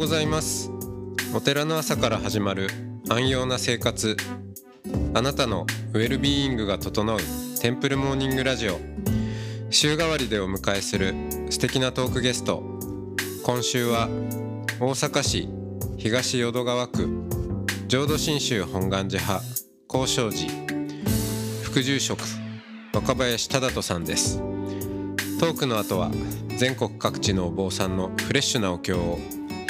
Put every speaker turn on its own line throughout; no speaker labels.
ございます。お寺の朝から始まる安養な生活。あなたのウェルビーイングが整うテンプルモーニングラジオ。週替わりでお迎えする素敵なトークゲスト。今週は大阪市東淀川区。浄土真宗本願寺派。高尚寺。副住職。若林忠人さんです。トークの後は全国各地のお坊さんのフレッシュなお経を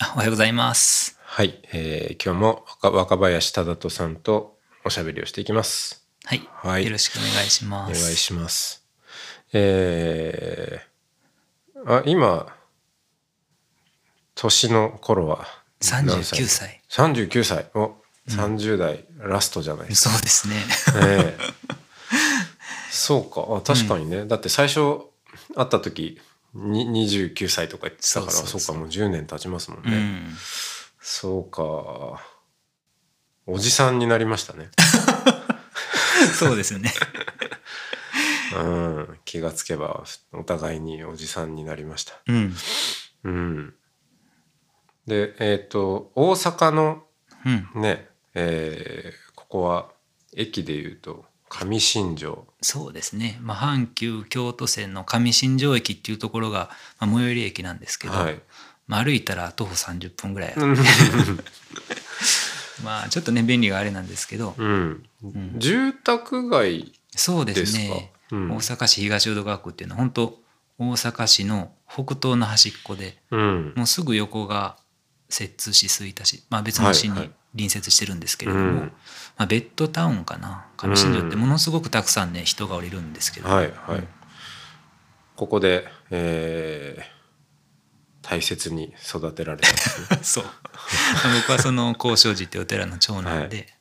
おはようございます。
はい、えー今日も若若林忠人さんとおしゃべりをしていきます
はい。
はい
よろしくお願いし
お願い
ます。
します。えー、あ今年の頃は何
39歳。
39歳お30代ラストじゃないです
そうですね。
か、え えそうかあ確かにね、だって最初会った時に29歳とか言ってたから
そう
かもう10年経ちますもんね、
うん。
そうかおじさんになりましたね
そうですよね。
うん気がつけばお互いにおじさんになりました
うん。
うん。で、えっ、と、大阪の
うん。
ね、えーここは駅でいうと上新庄。
そうですね。まあ、阪急京都線の上新庄駅っていうところが、まあ、最寄り駅なんですけど、
はい。
まあ、歩いたら徒歩30分ぐらいある。
うん
まあ、ちょっとね、便利があれなんですけど、
うん。住宅街
そうで。
す
ね。
うん
大阪市東淀川区っていうのは本当大阪市の北東の端っこで
うん。
もうすぐ横が摂津市吹田市、まあ、別の市に
はいはい。
隣接してるんですけれども、
うん。
まあ、ベッドタウンかな。上新庄ってものすごくたくさんね人が降りるんですけど、
はいはい。ここで、えー大切に育てられたね。
そう。僕はその高尚寺っていうお寺の長男で、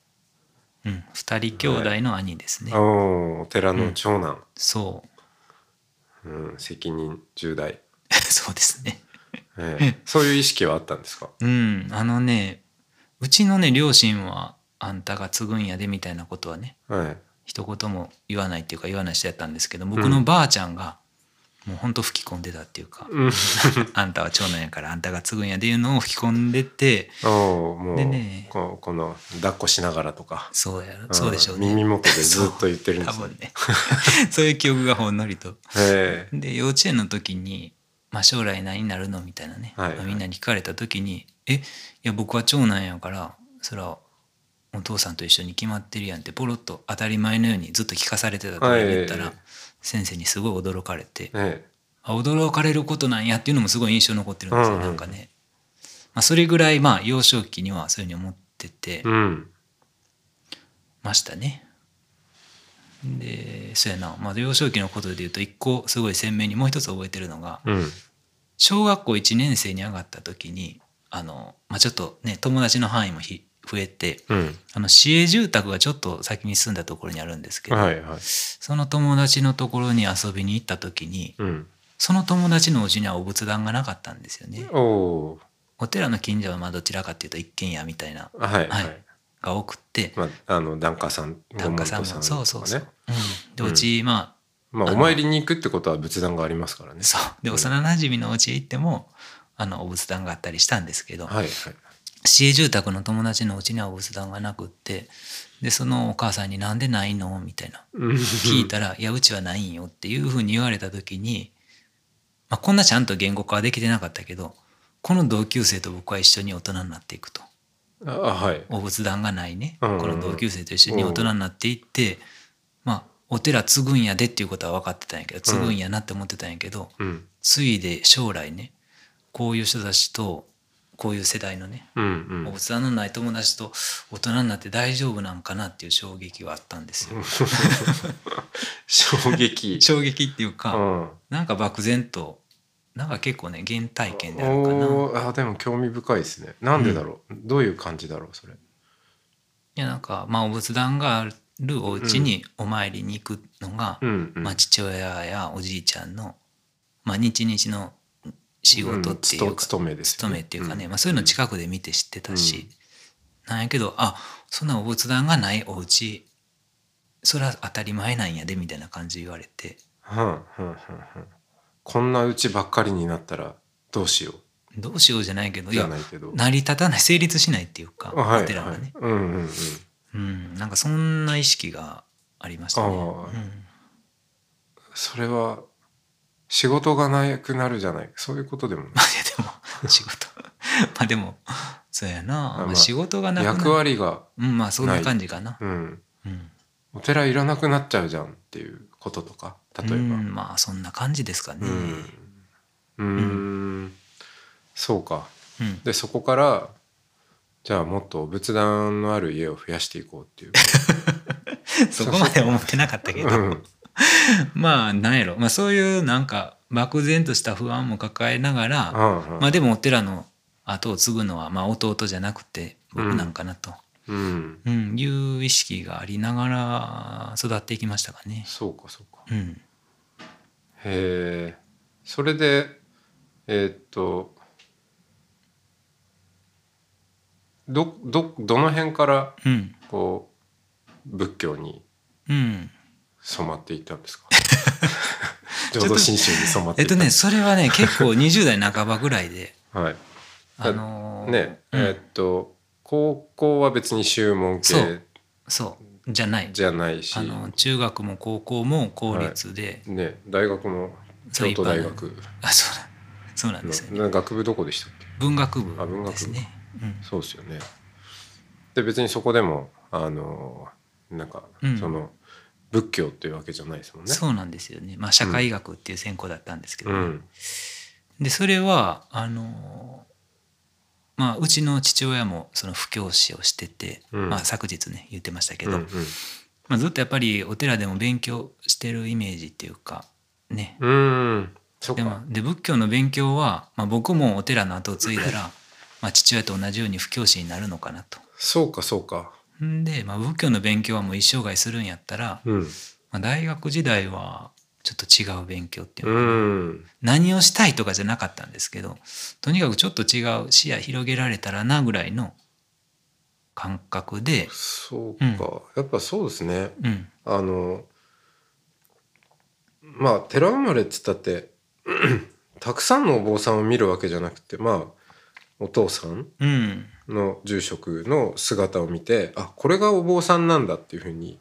うん、二人兄弟の兄ですね、
おーお寺の長男、
そう。
うん、責任重大、
そうですね
えーそういう意識はあったんですか？
うん。あのねうちのね両親はあんたが継ぐんやでみたいなことはね
はい。
一言も言わないっていうか言わない人やったんですけど僕のばあちゃんがもうほんと吹き込んでたっていうか、
うん。
あんたは長男やからあんたが継ぐんやでいうのを吹き込んでて でね
ここの抱っこしながらとか。
そうやろ。そうでしょうね。
耳元でずっと言ってるんですね
多分ね。そういう記憶がほんのりと。
へ
で幼稚園の時に、まあ、将来何になるのみたいなね、
はいはい。
まあみんなに聞かれた時に「えいや僕は長男やからそれはお父さんと一緒に決まってるやん」ってポロッと当たり前のようにずっと聞かされてたと言ったら、
はい
先生にすごい驚かれて
ええ
あ驚かれることなんやっていうのもすごい印象に残ってるんですよ、
うんうん。
なんかね、まあ、それぐらいまあ幼少期にはそういうふうに思ってて
うん。
ましたね。でそうやな、まあ、幼少期のことで言うと一個すごい鮮明にもう一つ覚えてるのが
うん
小学校1年生に上がった時にあの、まあ、ちょっとね友達の範囲もひ増えて
うん。
あの市営住宅がちょっと先に住んだところにあるんですけど、
はいはい。
その友達のところに遊びに行った時に
うん。
その友達のうちにはお仏壇がなかったんですよね。
おお
お寺の近所はまあどちらかっていうと一軒家みたいな、
ーはいは
はい。いが多くって
まああの檀家さん
檀家さんもそうそうそう、う。ん、でうちまあ
まあお参りに行くってことは仏壇がありますからね。
そう。で幼なじみのお家へ行ってもあのお仏壇があったりしたんですけど、
はいはい。
市営住宅の友達のうちにはお仏壇がなくってでそのお母さんに「なんでないの?」みたいな。
うん。
聞いたら「いやうちはないんよ」っていうふうに言われた時に、まあ、こんなちゃんと言語化はできてなかったけどこの同級生と僕は一緒に大人になっていくと。
あはい。
お仏壇がないね、
うんうんうん。
この同級生と一緒に大人になっていってまあお寺継ぐんやでっていうことは分かってたんやけど継ぐんやなって思ってたんやけど、
うん。
ついで将来ねこういう人たちとこういう世代のね
うんうん。
お仏壇のない友達と大人になって大丈夫なんかなっていう衝撃はあったんですよ。
衝撃。
衝撃っていうか、
うん。
なんか漠然となんか結構ね原体験であるかな。
あでも興味深いですね。なんでだろう、どういう感じだろうそれ？
いやなんかまあお仏壇があるお家にお参りに行くのが、
うんうん。
まあ、父親やおじいちゃんの、まあ、日々の仕事っていうか、
うん勤めです
勤めっていうかね、まあ、そういうの近くで見て知ってたし、なんやけどあそんなお仏壇がないお家それは当たり前なんやでみたいな感じで言われて。
うんうんうんうん。こんなうちばっかりになったらどうしよ
どうしようじゃないけどいや
ないけど。
成り立たない成立しないっていうか、
はい
お寺がね、
はい、うんうんうん
うん、なんかそんな意識がありましたね。
ああ。それは仕事がなくなるじゃない。そういうことでもない。
でも仕事。まあでもそうやな、
あまあ
まあ、仕事がなくな
役割が、
うんまあそんな感じかな。
うん、
うん。
お寺いらなくなっちゃうじゃんっていうこととか例えば。
うんまあそんな感じですかね。
うん。うーん。そうか。
うん。
でそこからじゃあもっと仏壇のある家を増やしていこうっていう。
そこまで思ってなかったけど、
うん。
まあなんやろ、まあ、そういうなんか漠然とした不安も抱えながら、
うん
まあでもお寺の後を継ぐのはまあ弟じゃなくて僕なんかなと、
うん
うん。いう意識がありながら育っていきましたかね。
そうかそうか。
うん。
へえ。それでえーっとどどどの辺から
うん。
こう仏教に
うん。
染まっていったんですか？浄土真宗に染まって
えっとねそれはね結構20代半ばぐらいで
はい。
あのー
ね
うん。
えーっと高校は別に宗門系
そう。じゃない。
じゃないし。
あの中学も高校も公立で、
ね大学も京都大学。
あそうだ。そうなんですよね。
の学部どこでしたっけ？
文学部
あ文学部
ですね、うん、
そうですよね。で別にそこでもあのなんか、
うん。
その仏教っていうわけじゃないですもんね。
そうなんですよね。まあ社会学っていう専攻だったんですけど、
うん。
でそれはあのまあうちの父親もその布教師をしてて、
うん。
まあ、昨日ね言ってましたけど、
うん
まあ、ずっとやっぱりお寺でも勉強してるイメージっていうかね。
うん
でも
か
で仏教の勉強は、まあ、僕もお寺の後を継いだら、まあ、父親と同じように布教師になるのかなと。
そうかそうか。
んで、まあ、仏教の勉強はもう一生涯するんやったら、
うん。
まあ、大学時代はちょっと違う勉強っていう
う
のかな、
ん。
何をしたいとかじゃなかったんですけどとにかくちょっと違う視野広げられたらなぐらいの感覚で、
そうか、やっぱそうですね。
うん、
あのまあ寺生まれっつったって たくさんのお坊さんを見るわけじゃなくてまあお父さん
うん、
の住職の姿を見てあこれがお坊さんなんだっていうふうに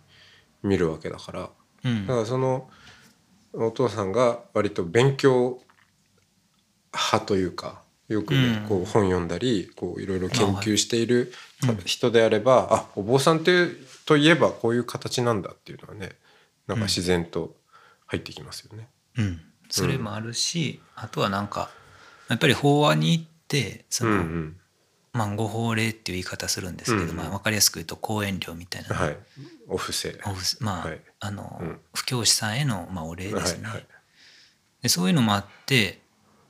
見るわけだから。
うん。
だからそのお父さんが割と勉強派というかよくね、
うん。
こう本読んだりこういろいろ研究している人であれば、あお坊さんってといえばこういう形なんだっていうのはねなんか自然と入ってきますよね。
うん、それもあるし、あとはなんかやっぱり法話に行ってその、
うんうん。
まあ、ご法令っていう言い方するんですけど、
うんうん。
まあ、分かりやすく言うと講演料みたいな、
はい、お布施
まあ、
はい。
あの、
うん。
布教師さんへの、まあ、お礼ですね、
はいはい
でそういうのもあって、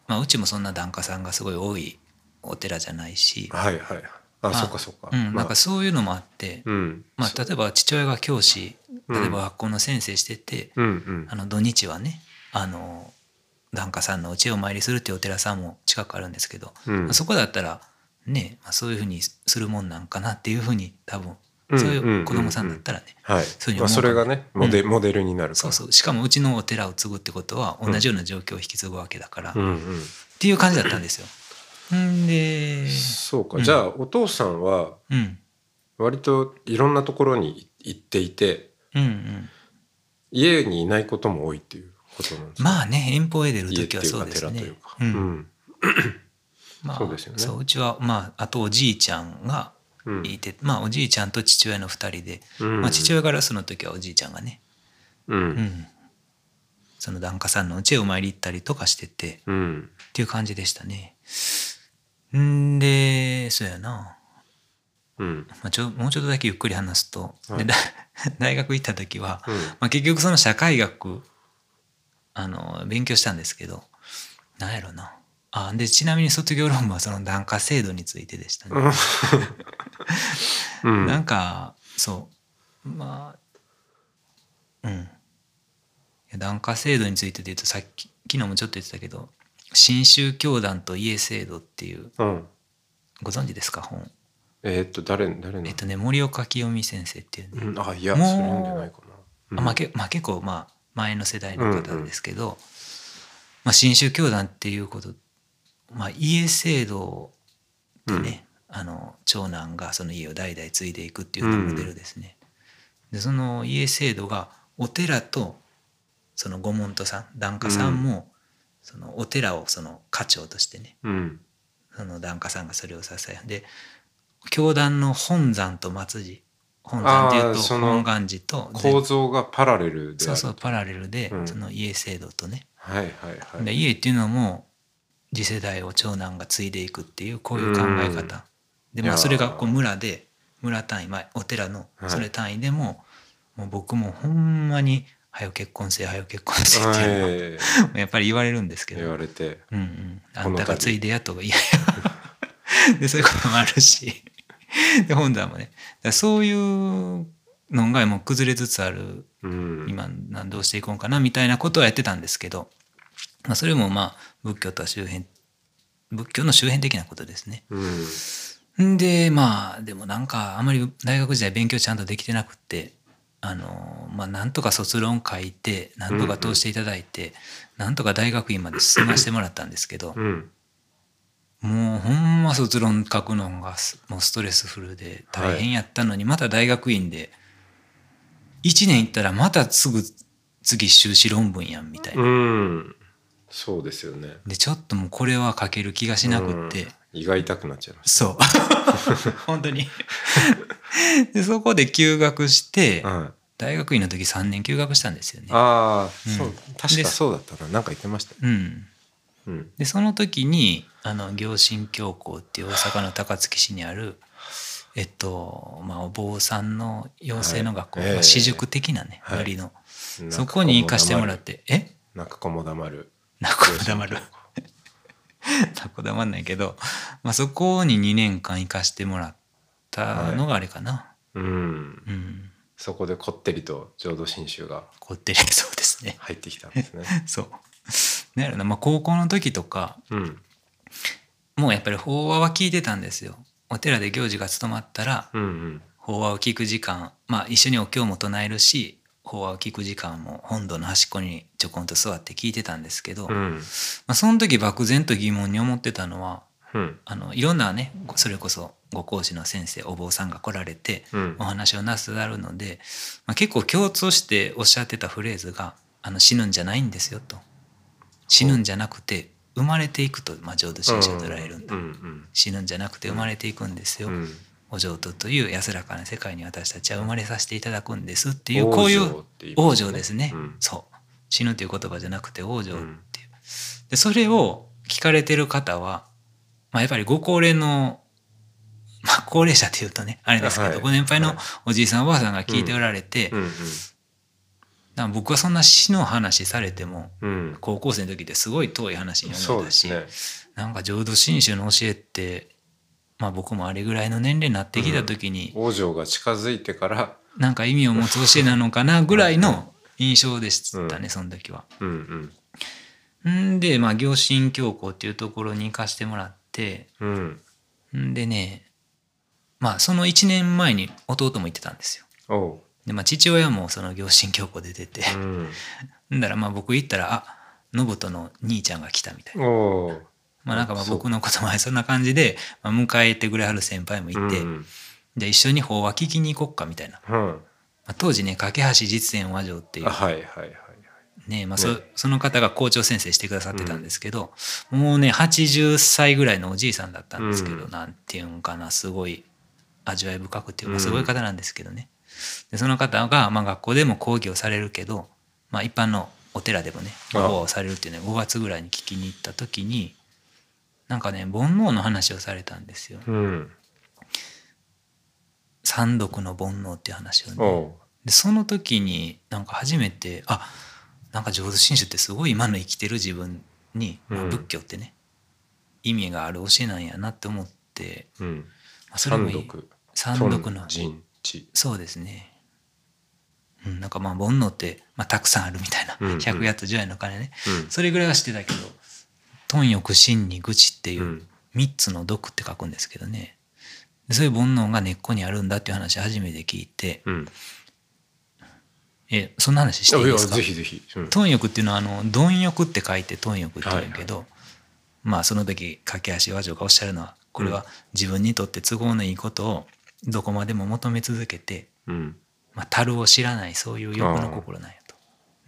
まあ、うちもそんな檀家さんがすごい多いお寺じゃないし、
はいはいあ、
ま
そっかそっか、
うん、
まあ。
なんかそういうのもあって、
うん。
まあ、例えば父親が教師
うん。
例えば学校の先生してて、
うんうん。
あの土日はねあの檀家さんの家をお参りするっていうお寺さんも近くあるんですけど、
うん。
まあそこだったらね、まあ、そういうふうにするもんなんかなっていうふうに多分
うん
そういう子供さんだったらね、
はい。
そういうふうに思う
まあ、それがねモデ,、
うん。
モデルになる
そうそう。しかもうちのお寺を継ぐってことは同じような状況を引き継ぐわけだから、っていう感じだったんですよ。んで
そうか、
うん。
じゃあお父さんは
うん。
割といろんなところに行っていて
うんうん。
家にいないことも多いっていうことなんですか
まあね遠方へ出る時はそうですね。
う
ん。
うん。
まあ
そうですよね。
そううちはまああとおじいちゃんが
うん。
いて、まあおじいちゃんと父親の2人で、
うん。
まあ、父親からその時はおじいちゃんがね、
うん。
うん、その檀家さんの家へお参り行ったりとかしてて
うん。
っていう感じでしたね。んでそうやな、
うん。
まあ、ちょもうちょっとだけゆっくり話すと、
はい。
で だ大学行った時は、
うん。
まあ、結局その社会学あの勉強したんですけどなんやろな。あでちなみに卒業論文はその檀家制度についてでしたね。
うん。
なんかそう。まあうん。檀家制度についてで言うとさっき昨日もちょっと言ってたけど「新宗教団と家制度」っていう
うん。
ご存知ですか？本。
えーっと誰誰の？
えっとね森岡清美先生っていうね、
うん。あいやそ
もう
れ読んでないかな。
あまあ、けまあ結構まあ前の世代の方ですけど、まあ、新宗教団っていうこと、まあ、家制度でね、あの長男がその家を代々継いでいくっていうモデルですね。でその家制度がお寺とその御門徒さん檀家さんも、そのお寺をその家長としてね
うん。
その檀家さんがそれを支えで教団の本山と末寺本山っていうと本願寺と
構造がパラレルで
そうそうパラレルで、
うん。
その家制度とね、
はいはいはい。
で家っていうのも次世代を長男が継いでいくっていうこういう考え方、でまあ
いやー。
それがこう村で村単位、まあ、お寺の
はい。
それ単位でも,、もう僕もほんまに「はよ結婚せはよ結婚せ」っていうのを
はい。
やっぱり言われるんですけど。
言われて。
うんうん、あんたが継いでやとかいやいや。でそういうこともあるしで本山もね。そういうのがもう崩れつつある
うん。
今どうしていこうかなみたいなことはやってたんですけど、まあ、それもまあ仏教とは周辺仏教の周辺的なことですね。
うん。
んでまあでもなんかあまり大学時代勉強ちゃんとできてなくってあのまあなんとか卒論書いてなんとか通していただいて、なんとか大学院まで進ませてもらったんですけど、
うん
もうほんま卒論書くのがすもうストレスフルで大変やったのに、また大学院で1年行ったらまたすぐ次修士論文やんみたいな。
うん。そうですよね。
でちょっともうこれは書ける気がしなくって、
うん。胃が痛くなっちゃいまし
そう。本当に。でそこで休学して、
たはい。
大学院の時3年休学したんですよね。
ああ
うん。
そう確かそうだったな。なんか言ってました
うん、
うん。
でその時にあの行信教校っていう大阪の高槻市にあるえっとまあお坊さんの養成の学校、
はい。ええ
まあ、私塾的なね
はい。
の、そこに行かしてもらってえ？
泣く子も黙る。
泣く子黙る。泣く子黙んないけど、まあ、そこに2年間行かしてもらったのがあれかな、
うん。
うん。
そこでこってりと浄土真宗が
こってりそうですね。
入ってきたんですね。
そうなんやろな、まあ、高校の時とか
うん。
もうやっぱり法話は聞いてたんですよ。お寺で行事が務まったら
うんうん。
法話を聞く時間まあ一緒にお経も唱えるし法話を聞く時間も本堂の端っこにちょこんと座って聞いてたんですけど、ま
うん。
あ、その時漠然と疑問に思ってたのは
うん。
あのいろんなねそれこそご講師の先生お坊さんが来られて
うん。
お話をなさるので、まあ、結構共通しておっしゃってたフレーズが「あの死ぬんじゃないんですよ」と「死ぬんじゃなくて生まれていくと」まあ、浄土真宗捉えるんで、
うんうん
死ぬんじゃなくて生まれていくんですよ、
うん。
お浄土という安らかな世界に私たちは生まれさせていただくんですっていうこういう
往生
ですね、
うん。
そう。死ぬという言葉じゃなくて往生っていう、でそれを聞かれてる方は、まあ、やっぱりご高齢の、まあ、高齢者っていうとねあれですけど、
はい。
ご年配の
はい。
おじいさんおばあさんが聞いておられて、
うん
だから僕はそんな死の話されても
うん。うん
高校生の時ですごい遠い話に思ったし、
すね。
なんか浄土真宗の教えって、まあ、僕もあれぐらいの年齢になってきた時に、
往生が近づいてから
なんか意味を持つ教えなのかなぐらいの印象でしたね、その時は。
うんうん。
んで、まあ、行信教校っていうところに行かしてもらって
うん。
んでねまあその1年前に弟も行ってたんですよ。でまあ父親もその行信教校で出て
うん。
んだらまあ僕行ったらあ信人の兄ちゃんが来たみたいな。まあなんかまあ僕のこと前 そんな感じで、まあ、迎えてくれはる先輩もいて、
うん。
で一緒に法話聞きに行こっかみたいな、ま
うん。
あ、当時ね架橋実演和上っていう。
あはいはいはい
ねまあそ
ね。
その方が校長先生してくださってたんですけど、もうね80歳ぐらいのおじいさんだったんですけど、
うん。
なんていうんかなすごい味わい深くっていう
うん
かすごい方なんですけどね、でその方が、まあ、学校でも講義をされるけど、まあ、一般のお寺でもね
あ。
法話をされるっていうね5月ぐらいに聞きに行った時になんかね煩悩の話をされたんですよ。
うん。
三毒の煩悩っていう話をね。でその時になんか初めてあなんか浄土真宗ってすごい今の生きてる自分に、まあ
うん。
仏教ってね意味がある教えなんやなって思って、
うん。
まあ、それも
三
い。い
読
三読の
頓人知
そうですね。うん、なんかまあ煩悩って、まあ、たくさんあるみたいな、
うんうん。
百八つ十円の金ね。
うん。
それぐらいは知ってたけど「貪欲心に愚痴」っていううん。3つの毒って書くんですけどね。でそういう煩悩が根っこにあるんだっていう話初めて聞いて。
うん。
えそんな話していい
いや
ですか
ぜひぜひ。うん。
貪欲っていうのはあの貪欲って書いて貪欲って言うけど、まあその時駆け足和女がおっしゃるのはこれは自分にとって都合のいいことをどこまでも求め続けて、
うん。
まあ、樽を知らないそういう欲の心なんやと。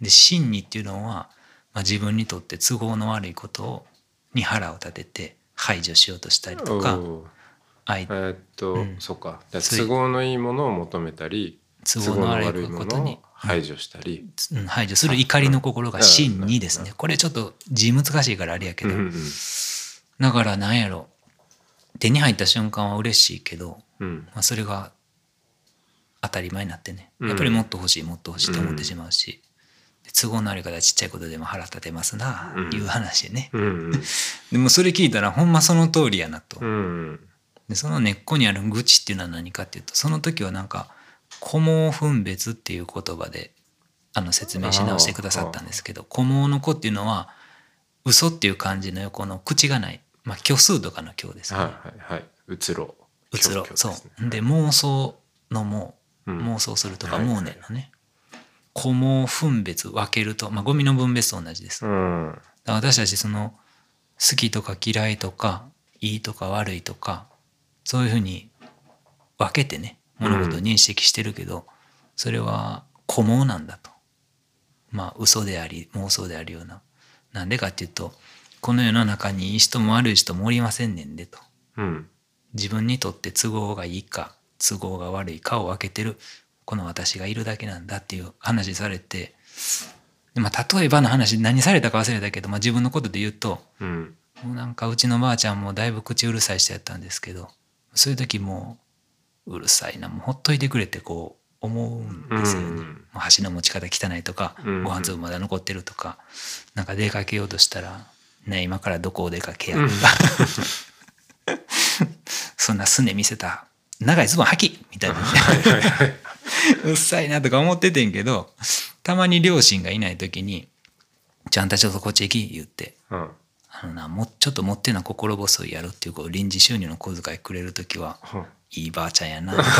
で真にっていうのは、まあ、自分にとって都合の悪いことをに腹を立てて排除しようとしたりとか
えーっと、
うん。
そ
ういう
都合のいいものを求めたり
都合の悪いことに
排除したり、
うん排除する怒りの心が真にですね。これちょっと字難しいからあれやけど、
うんうん。
だからなんやろ手に入った瞬間は嬉しいけど、
うん。
まあ、それが当たり前になってね。
うん。
やっぱりもっと欲しいもっと欲しいと思ってしまうし、で都合のある方はちっちゃいことでも腹立てますな、
うん。
いう話でね。
うんうん。
でもそれ聞いたらほんまその通りやなと、
うん
でその根っこにある愚痴っていうのは何かっていうとその時はなんか「古毛分別」っていう言葉であの説明し直してくださったんですけど古毛の子っていうのは嘘っていう漢字の横の口がない、まあ、虚数とかの虚ですね。
はいはいはい。う。つろ
う。つろそう。で妄想の妄
うん。
妄想するとか
はい
妄念のね。古毛分別分けるとまあゴミの分別と同じです。だか
うん
ら私たちその好きとか嫌いとかいいとか悪いとかそういうふうに分けてね物事を認識してるけど、それは古毛なんだと。まあ嘘であり妄想であるような。なんでかっていうとこの世の中にいい人も悪い人もおりませんねんでと。
うん
自分にとって都合がいいか都合が悪いかを分けてるこの私がいるだけなんだっていう話されてで、まあ、例えばの話何されたか忘れたけど、まあ、自分のことで言うと
うん
もうなんかうちのばあちゃんもだいぶ口うるさい人やったんですけどそういう時もううるさいなもうほっといてくれってこう思うんですよね。
うん
もう箸の持ち方汚いとか、
うん
ご飯粒まだ残ってるとかなんか出かけようとしたら「ね今からどこお出かけや」とか、そんなすね見せた。長いズボン履き。みたいな、うっさいなとか思っててんけどたまに両親がいない時に「ちゃんとちょっとこっち行き」言って。
うん「
あのなもうちょっと持ってな心細いやろ」っていうこう臨時収入の小遣いくれる時は
うん。
いいばあちゃんやなとか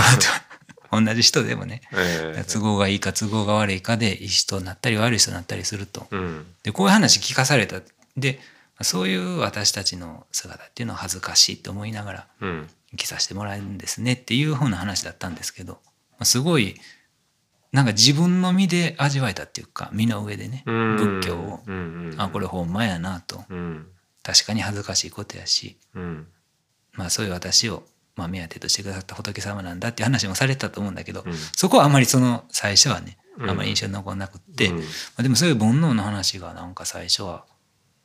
と 同じ人でもね。
え
都合がいいか都合が悪いかでいい人になったり悪い人になったりすると。
ーうん。
でこういう話聞かされた。でそういう私たちの姿っていうのは恥ずかしいと思いながら
うん。
生きさせてもらえるんですねっていうふうな話だったんですけどすごいなんか自分の身で味わえたっていうか身の上でね
うん。
仏教を。
うんうん
あこれほんまやなと。
うん。
確かに恥ずかしいことやし。
うん。
まあそういう私をまあ目当てとしてくださった仏様なんだっていう話もされてたと思うんだけど
うん。
そこはあまりその最初はね
うん。
あまり印象に残らなくって、
うん。
まあ、でもそういう煩悩の話がなんか最初は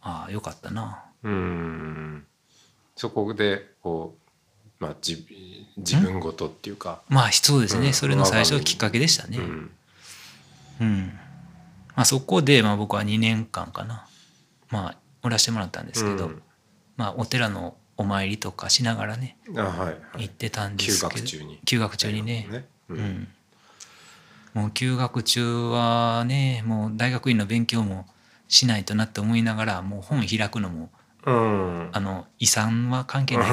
ああよかったな。
うん。そこでこうまあ自自分ごとっていうか。
まあそうですね、
うん。
それの最初きっかけでしたね。
うん
うん。まあ、そこでまあ僕は2年間かな。まあおらしてもらったんですけど、
うん。
まあ、お寺のお参りとかしながらね。
あはいはい。
行ってたんで
休
すけど。
学中に。
休学中にね。
う
うん。ん、もう休学中はねもう大学院の勉強もしないとなって思いながらもう本開くのも
うん。
あの遺産は関係ない。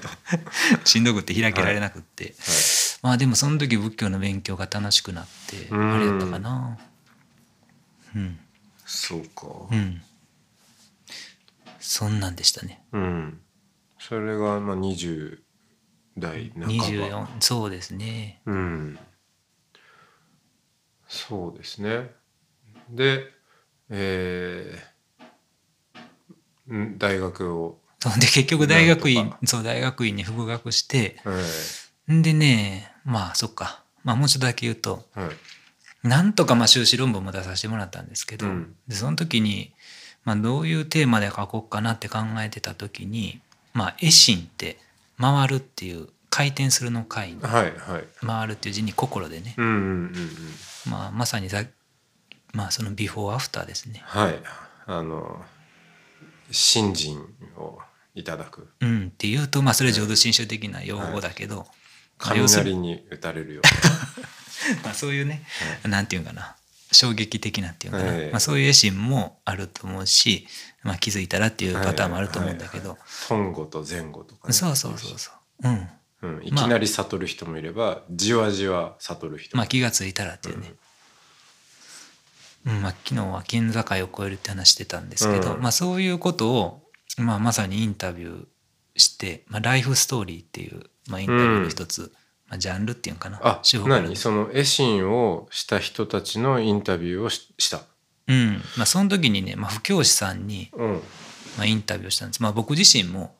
しんどくって開けられなくって、まあでもその時仏教の勉強が楽しくなって
うん
あれやったかな。うん。
そうか。
うん。そんなんでしたね。
うん。それがまあ20代半ば。
24そうですね。
うん。そうですね。でえーん大学を。
そうで結局大学院そう大学院に復学して
はい
んでねまあそっか。まあもうちょっとだけ言うと
はい。
なんとかまあ修士論文も出させてもらったんですけど、
うん。
でその時に、まあ、どういうテーマで書こうかなって考えてた時に「まあ、エシン」って「回る」っていう回転するの回に
はいはい「
回る」っていう字に心でね、まあ、まさにさ、まあ、そのビフォーアフターですね。
はい。あの信心をいただく。
うん、っていうとまあそれは浄土真宗的な用語だけど、まあ要する
雷に打たれるよ
まあ、そういうね、なんていうかな。衝撃的なっていうかな、
ええ
まあ、そういう絵心もあると思うし、まあ、気づいたらっていうパターンもあると思うんだけど、
本語と前後とかね。
そうそうそうそう。うん。
うん、いきなり悟る人もいれば、じわじわ悟る人も。
まあ気がついたらっていうね、うんまあ、昨日は県境を越えるって話してたんですけど、
うん。
まあ、そういうことを、まあ、まさにインタビューして、まあ、ライフストーリーっていう、まあ、インタビューの一つ、まあ、ジャンルっていうのかな？
あ
手法
何？その絵心をした人たちのインタビューをしした。
うん。まあ、その時にね、まあ、布教師さんに、
うん。
まあ、インタビューをしたんです、まあ、僕自身も、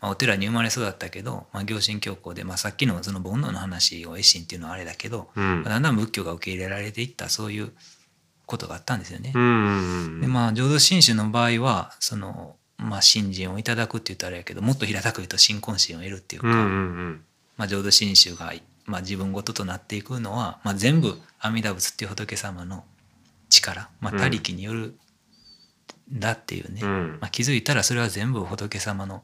まあ、お寺に生まれ育ったけど、まあ、行信教皇で、まあ、さっきのその煩悩の話を絵心っていうのはあれだけど、
うん。
まあだんだん仏教が受け入れられていったそういうことがあったんですよね。
うん。うん
でまあ浄土真宗の場合はその、まあ、信心をいただくって言ったらあれやけどもっと平たく言うと信仰心を得るっていうか、
うんうん
まあ、浄土真宗が、まあ、自分事となっていくのは、まあ、全部阿弥陀仏っていう仏様の力、まあ、
うん。
他力によるんだっていうね、
うん。
まあ、気づいたらそれは全部仏様の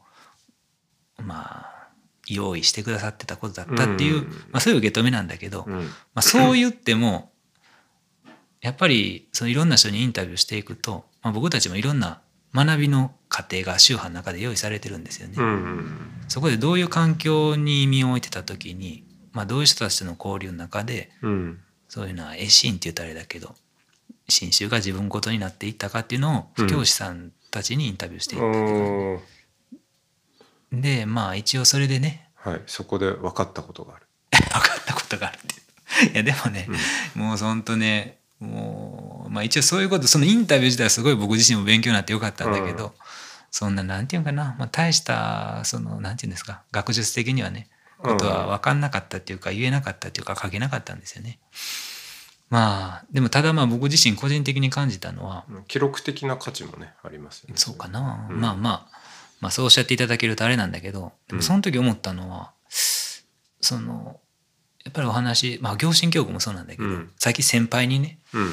まあ用意してくださってたことだったっていう、
うん。
まあ、そういう受け止めなんだけど、
うんうん。
まあ、そう言ってもやっぱりそのいろんな人にインタビューしていくと、まあ、僕たちもいろんな学びの過程が宗派の中で用意されてるんですよね。
うんうん
そこでどういう環境に身を置いてた時に、まあ、どういう人たちとの交流の中で
うん。
そういうのは絵心って言ったらあれだけど信州が自分ごとになっていったかっていうのを布教師さんたちにインタビューしていったう
おー。
でまあ一応それでね
はい。そこで分かったことがある。
分かったことがあるっていう。いやでもね、もうほんとねもうまあ一応そういうことそのインタビュー自体はすごい僕自身も勉強になってよかったんだけど、
うん。
そんななんていうんかな、まあ、大したそのなんていうんですか学術的にはねことは分かんなかったっていうか言えなかったっていうか書けなかったんですよね。まあでもただまあ僕自身個人的に感じたのは
うん記録的な価値もねありますよね。
そうかな、
うん。
まあまあまあそうおっしゃっていただけるとあれなんだけどでもその時思ったのは、そのやっぱりお話まあ行信教区もそうなんだけど、
うん。
最近先輩にね
うん。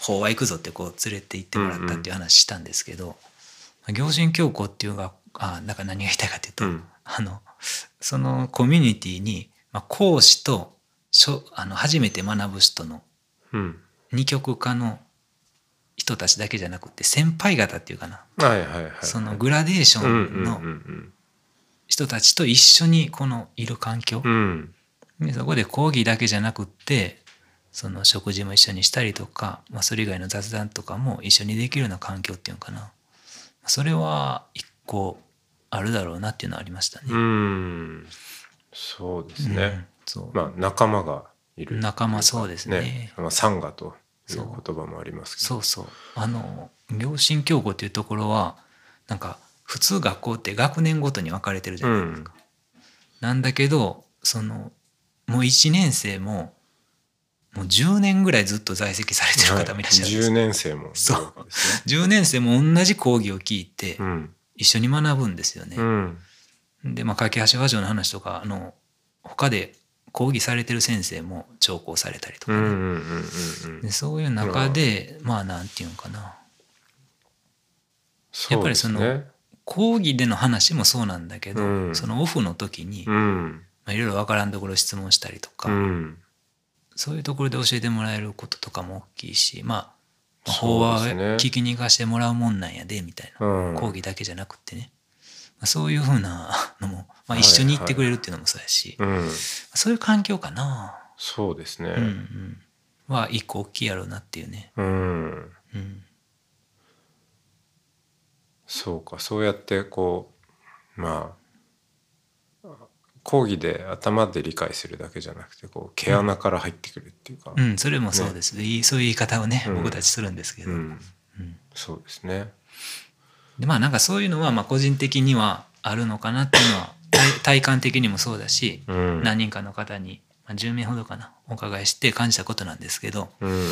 法話行くぞってこう連れて行ってもらったっていう話したんですけど、まあ行信教皇っていうがあだから何が言いたいかというと、
うん。
あのそのコミュニティに、まあ、講師としょあの初めて学ぶ人の
うん。
二極化の人たちだけじゃなくて先輩方っていうかな、
はいはいはい
そのグラデーションの
うん
人たちと一緒にこのいる環境、
うんうん
でそこで講義だけじゃなくってその食事も一緒にしたりとか、まあ、それ以外の雑談とかも一緒にできるような環境っていうのかな。それは一個あるだろうなっていうのはありましたね。
うん。そうです
うん
ね、
そう。
まあ仲間がいる。
仲間そうですね。
まあ、サンガという
そう
言葉もありますけど。
そうそう。あの行信教皇っていうところはなんか普通学校って学年ごとに分かれてるじゃないですか。なんだけどそのもう1年生ももう10年ぐらいずっと在籍されてる方もいらっしゃるんです
10年生も。
そう。
です
10年生も同じ講義を聞いて
ねうん。
一緒に学ぶんですよね。
うん。
でまあ架橋和尚の話とかあの他で講義されてる先生も聴講されたりとかね、でそういう中でまあなんていうのかな。やっぱりその講義での話もそうなんだけど、
うん。
そのオフの時に、ま
うん
あ、いろいろ分からんところ質問したりとか、
うん。
そういうところで教えてもらえることとかも大きいしまあ法話
ですね。
聞きに行かしてもらうもんなんやでみたいな、
うん。
講義だけじゃなくってね、まあ、そういうふうなのも、まあ、
はい。
一緒に行ってくれるっていうのもそうやし、
うん。
そういう環境かな、
そうですね。
うんうん、は一個大きいやろうなっていうね。
うん。
うん。
そうかそうやってこうまあ講義で頭で理解するだけじゃなくてこう毛穴から入ってくるっていうか、
うん、それもそうです、いいそういう言い方をね、
うん。
僕たちするんですけど、
うん。
うん。
そうですね。
でまあなんかそういうのはまあ個人的にはあるのかなっていうのは体 体感的にもそうだし、
うん。
何人かの方に、まあ、10名ほどかなお伺いして感じたことなんですけど、
うんうん。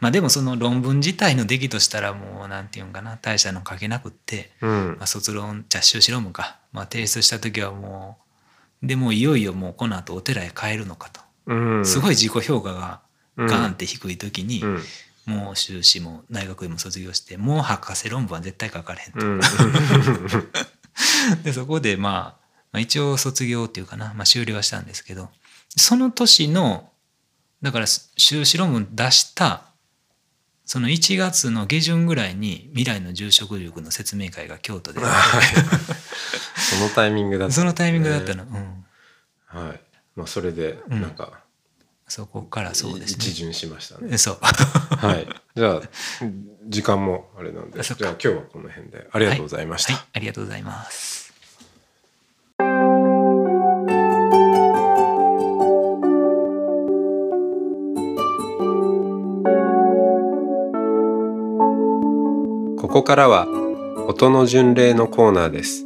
まあ、でもその論文自体の出来としたらもうなんていうんかな大したの書けなくって、
うん。
まあ、卒論じゃ修士論文か、まあ、提出した時はもうでもういよいよもうこの後お寺へ帰るのかと、
うん。
すごい自己評価がガーンって低い時に、
うん。
もう修士も大学院も卒業してもう博士論文は絶対書かれへんと、
うん。
でそこで、まあ、まあ一応卒業っていうかな、まあ、終了はしたんですけどその年のだから修士論文出したその1月の下旬ぐらいに未来の住職塾の説明会が京都で
そのタイミングだった、
そのタイミングだったの、うん、
はい。まあそれで
うん。
なんか、
そこからそうですね。
一巡しましたね。
えそう。
はい。じゃあ時間もあれなんで。じゃあ今日はこの辺で。ありがとうございました、
はい、ありがとうございます。
ここからは音の巡礼のコーナーです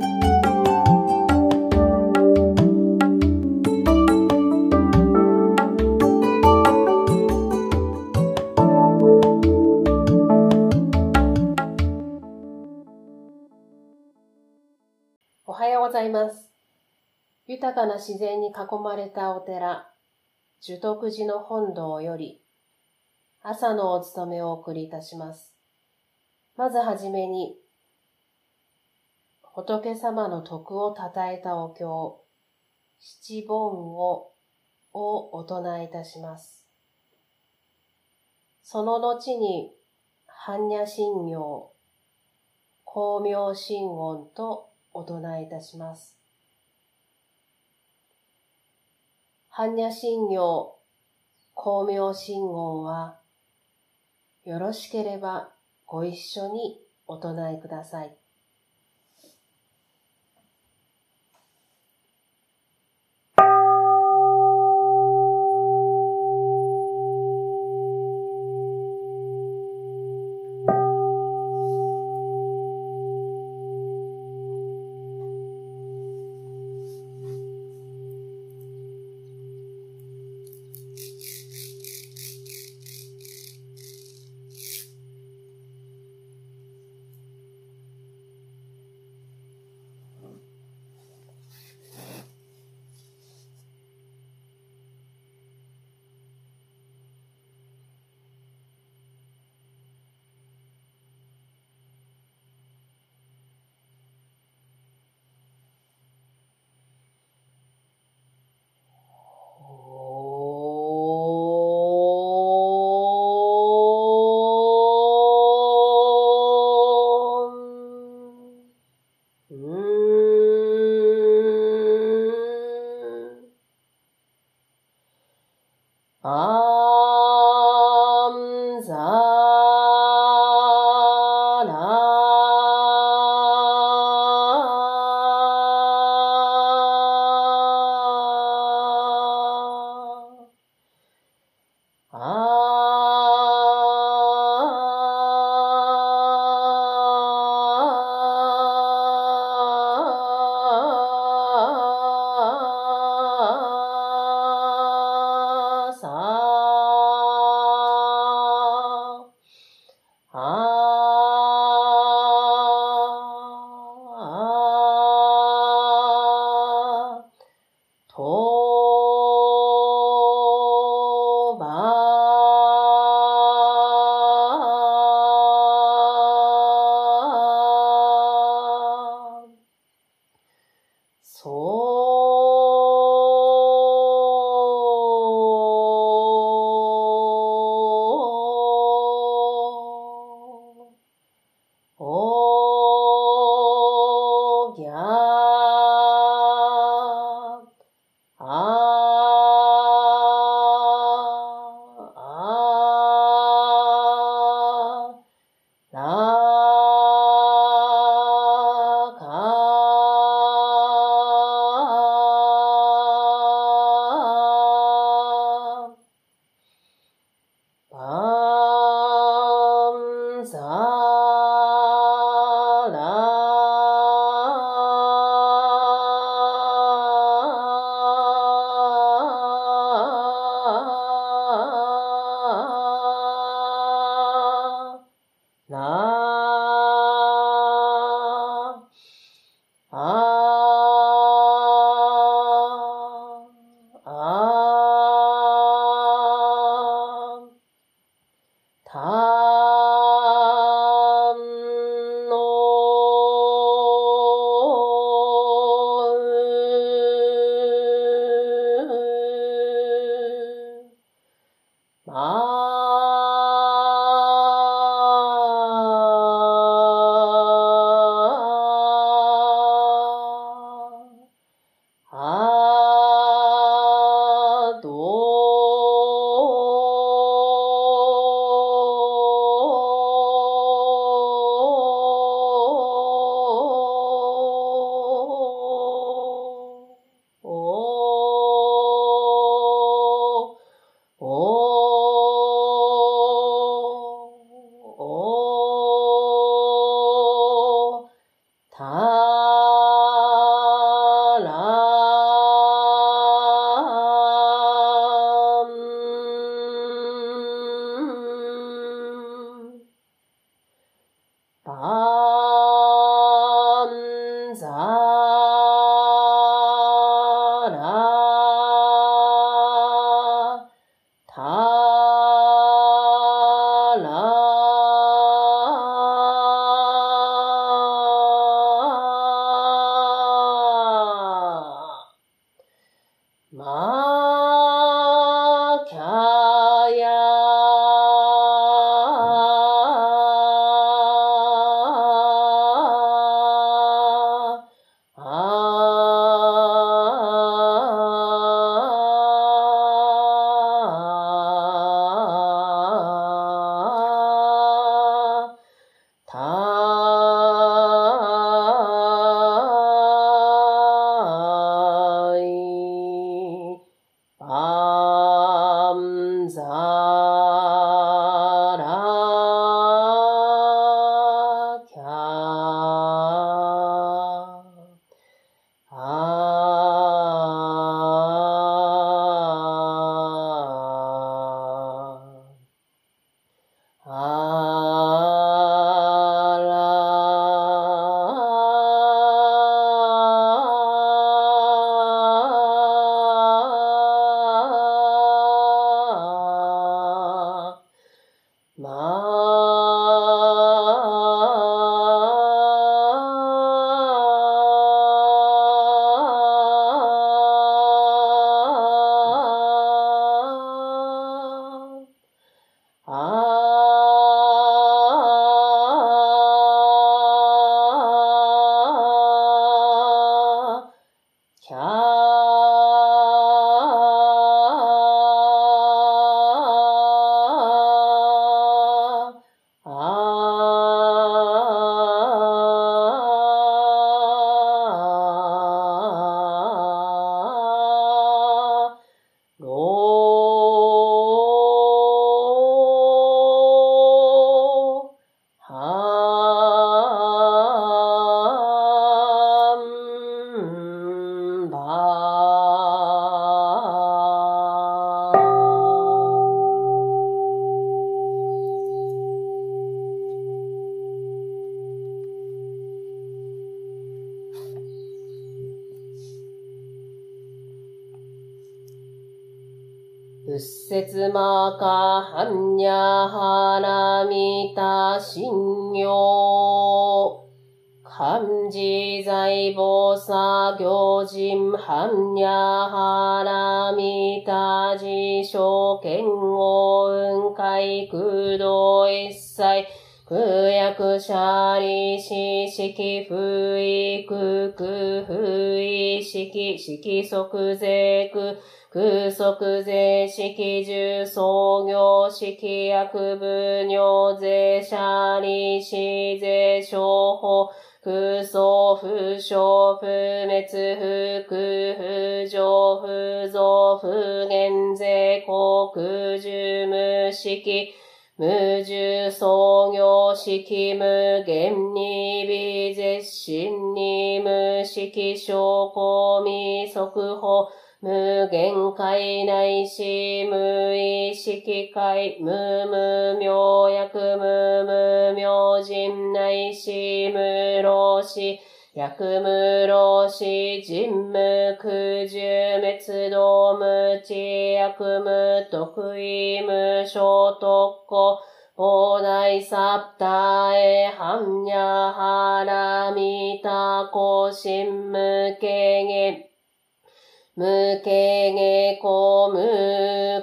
豊かな自然に囲まれたお寺、樹徳寺の本堂より、朝のお勤めをお送りいたします。まずはじめに、仏様の徳を称えたお経、七本を、をお唱えいたします。その後に、般若心経、光明心音とお唱えいたします。般若心経、光明信号は、よろしければご一緒にお唱えください。行人般若はらみた自称剣王雲海空洞一切空薬者利子式不意空空不意式式即税空空足税式重創業式薬部尿税者利子税商法空想不詳不滅不空不上不増不減税航空重無式無重創業式無限に微絶心に無式証拠未速報無限界内し、無意識界、無無明薬、無無明人内し、無老死、薬無老死、人無空十滅動無知、薬無得意無小特攻、菩提サプタエハンニャハラミタコシンムケゲ無形下公無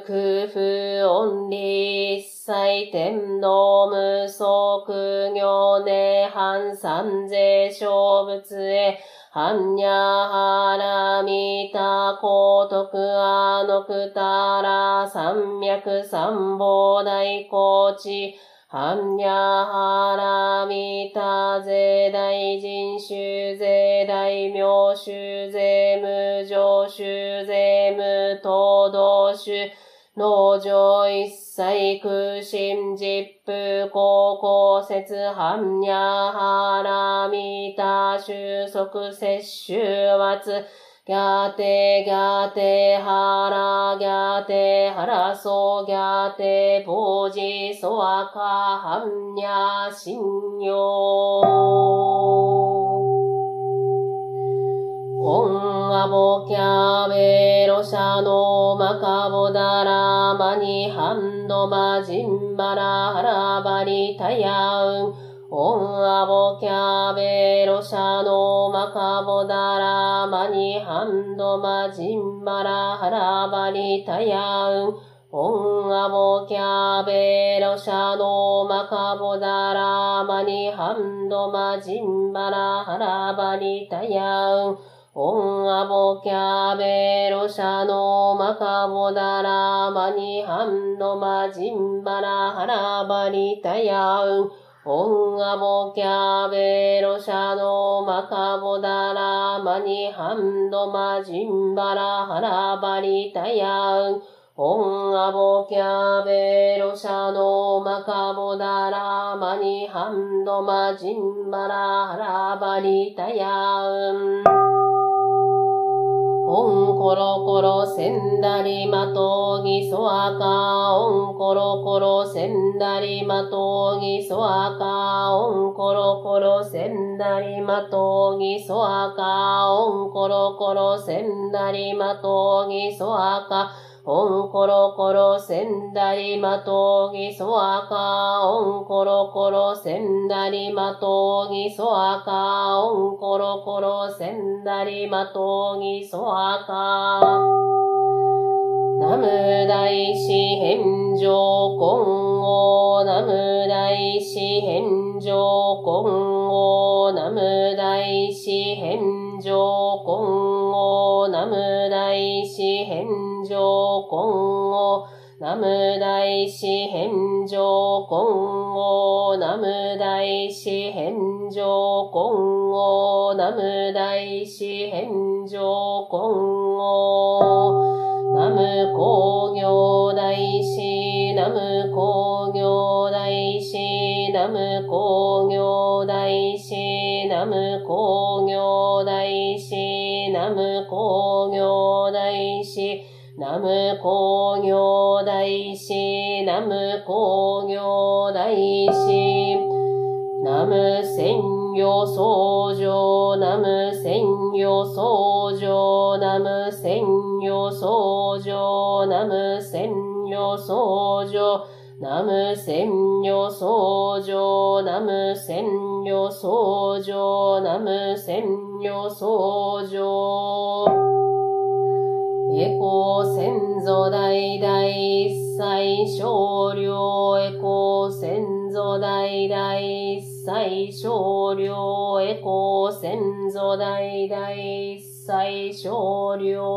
空不音理一切天道無足行涅槃三世小仏へ般若波羅蜜多高徳阿のくたら三脈三宝大高知般若波羅蜜多税大人衆税大名衆税無常衆税無東道衆農場一切空心実風高校説般若波羅蜜多収束摂取圧ギャテギャテハラギャテハラソギャテポジソアカハンニャシンヨオンアボキャベロシャノマカボダラマニハンドマジンバラハラバリタヤウンオンアボキャベロシャノマカボダラマニハンドマジンバラハラバリタヤウン。オンアボキャベロシャノマカボダラマニハンドマジンバラハラバリタヤウン。オンアボキャベロシャノマカボダラマニハンドマジンバラハラバリタヤウン。オンアボキャベロシャノマカボダラマニハンドマジンバラハラバリタヤンオンアボキャベロシャノマカボダラマニハンドマジンバラハラバリタヤンオンコロコロせんだりまとうぎそあか、オンコロコロせんだりまとうぎそあか、オンコロコロせんだりまとうぎそあか、オンコロコロせんだりまとうぎそあか、オンコロコロセンダリマトギソアカオンコロコロセンダリマトギソアカオンコロコロセンダリマトギソアカナム大師返上今後ナム大師返上今後ナム大師返上今後ナム大師返上今後ナム大師返上今後ナム大師返上今後ナム大師返上今後ナム工業大師ナム工業大師ナム工業大師ナム工業ナム工業大師ナム工業大師。ナム専用僧正ナム専用僧正ナム専用僧正ナム専用僧正ナム専用僧正ナム専用僧正ナム専用僧正エコ先祖代々一切少量エコ先祖代々一切少量エコ先祖代々一切少量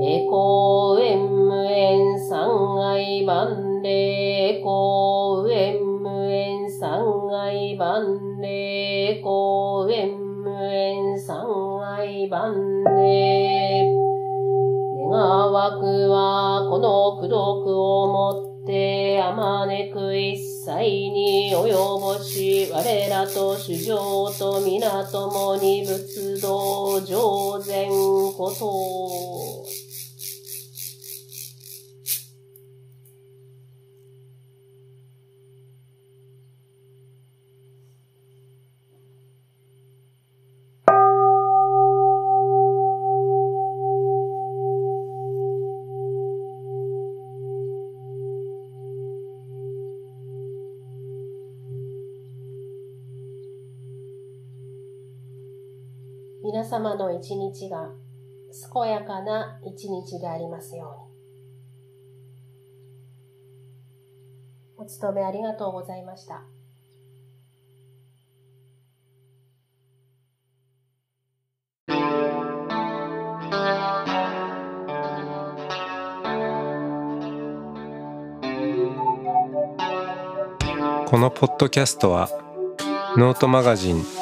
エコウエンムエン三愛万礼エコウエンムエン三愛万礼僕はこの功徳をもってあまねく一切に及ぼし我らと主情と皆ともに仏道上善こと。様の一日が健やかな一日でありますように。お勤めありがとうございました。
このポッドキャストはノートマガジン